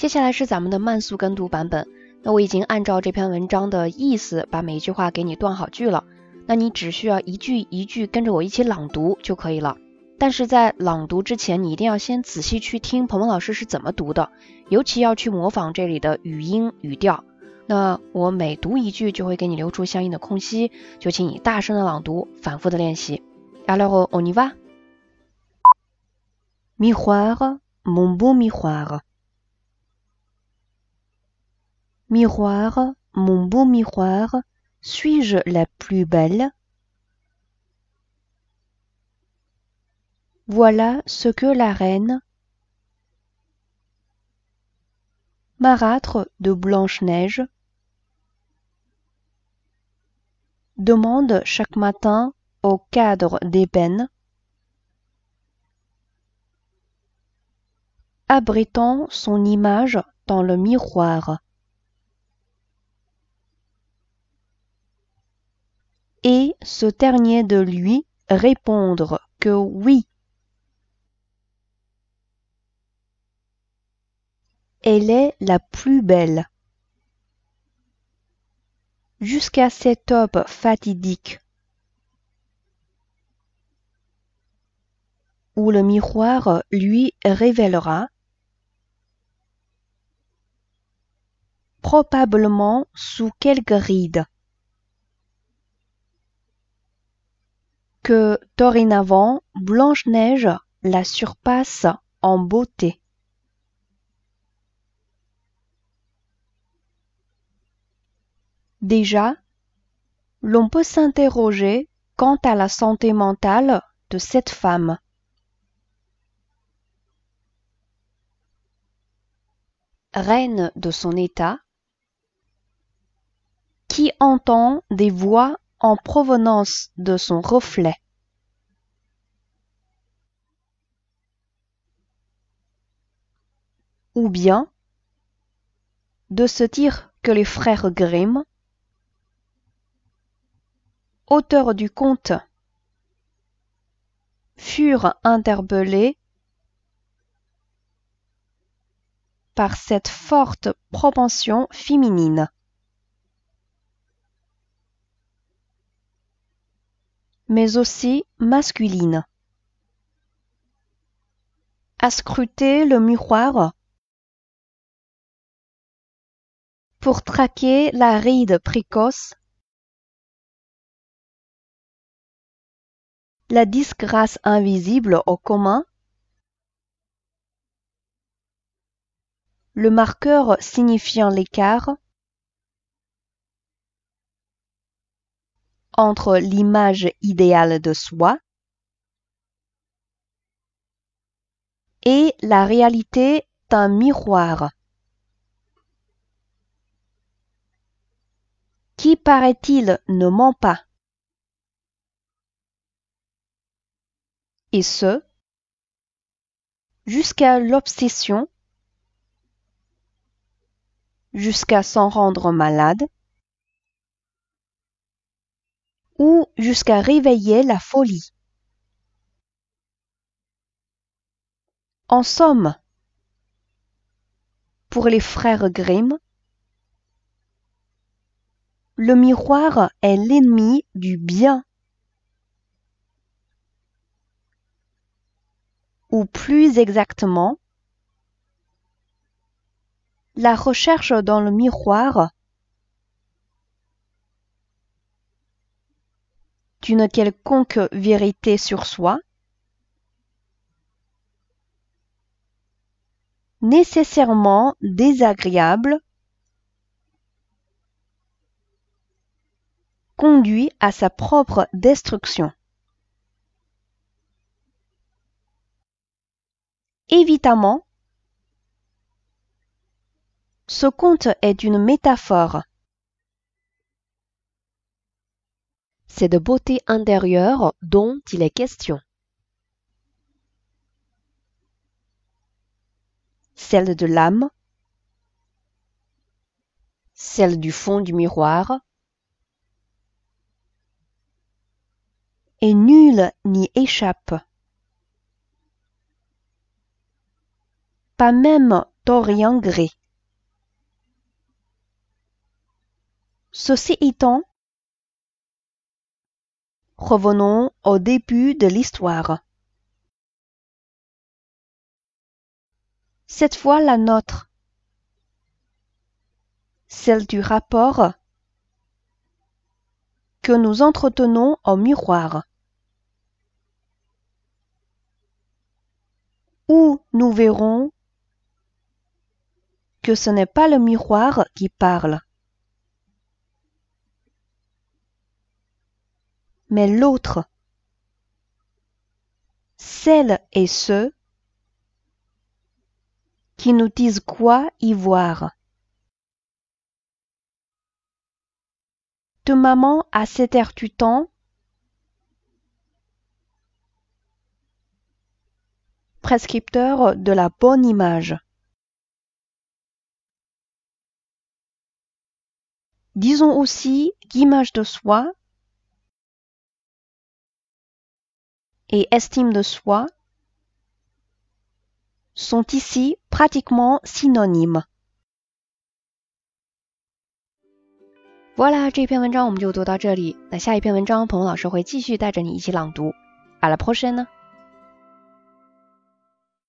接下来是咱们的慢速跟读版本。那我已经按照这篇文章的意思把每一句话给你断好句了。那你只需要一句一句跟着我一起朗读就可以了。但是在朗读之前，你一定要先仔细去听鹏鹏老师是怎么读的，尤其要去模仿这里的语音语调。那我每读一句就会给你留出相应的空隙，就请你大声的朗读，反复的练习。Alors on y va. Miroir, mon beau miroir. Miroir, mon beau miroir, suis-je la plus belle? Voilà ce que la reine, marâtre de Blanche-Neige, demande chaque matin au cadre d'ébène, abritant son image dans le miroir. Et ce dernier de lui répondre que oui. Elle est la plus belle. Jusqu'à cette aube fatidique où le miroir lui révélera probablement sous quelques rides que dorénavant Blanche-Neige la surpasse en beauté. Déjà, l'on peut s'interroger quant à la santé mentale de cette femme. Reine de son état, qui entend des voix en provenance de son reflet. Ou bien de se dire que les frères Grimm, auteurs du conte, furent interpellés par cette forte propension féminine. Mais aussi masculine. À scruter le miroir. Pour traquer la ride précoce, la disgrâce invisible au commun, le marqueur signifiant l'écart entre l'image idéale de soi et la réalité d'un miroir qui, paraît-il, ne ment pas. Et ce, jusqu'à l'obsession, jusqu'à s'en rendre malade, ou jusqu'à réveiller la folie. En somme, pour les frères Grimm, le miroir est l'ennemi du bien. Ou plus exactement, la recherche dans le miroir d'une quelconque vérité sur soi, nécessairement désagréable, conduit à sa propre destruction. Évidemment, ce conte est une métaphore. C'est de beauté intérieure dont il est question. Celle de l'âme, Celle du fond du miroir, et nul n'y échappe. Pas même Dorian Gray. Ceci étant, revenons au début de l'histoire. Cette fois la nôtre, celle du rapport que nous entretenons au miroir, où nous verrons que ce n'est pas le miroir qui parle, mais l'autre, celles et ceux qui nous disent quoi y voir. De maman à cette heure du temps, prescripteur de la bonne image. Disons aussi qu'image de soi et estime de soi sont ici pratiquement synonymes. Voilà，这篇文章我们就读到这里。那下一篇文章，鹏鹏老师会继续带着你一起朗读。À la prochaine！